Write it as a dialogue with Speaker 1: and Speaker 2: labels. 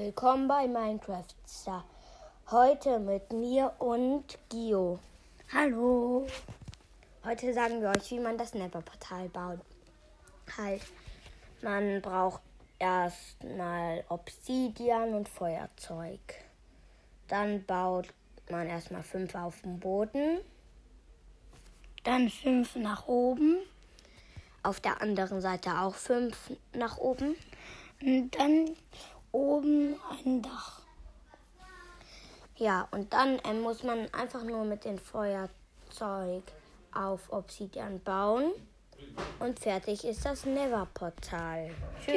Speaker 1: Willkommen bei Minecraft Star. Heute mit mir und Gio.
Speaker 2: Hallo.
Speaker 1: Heute sagen wir euch, wie man das Nether-Portal baut. Halt, man braucht erstmal Obsidian und Feuerzeug. Dann baut man erstmal fünf auf dem Boden.
Speaker 2: Dann fünf nach oben.
Speaker 1: Auf der anderen Seite auch fünf nach oben.
Speaker 2: Und dann oben ein Dach.
Speaker 1: Ja, und dann äh, muss man einfach nur mit dem Feuerzeug auf Obsidian bauen. Und fertig ist das Never-Portal. Tschüss.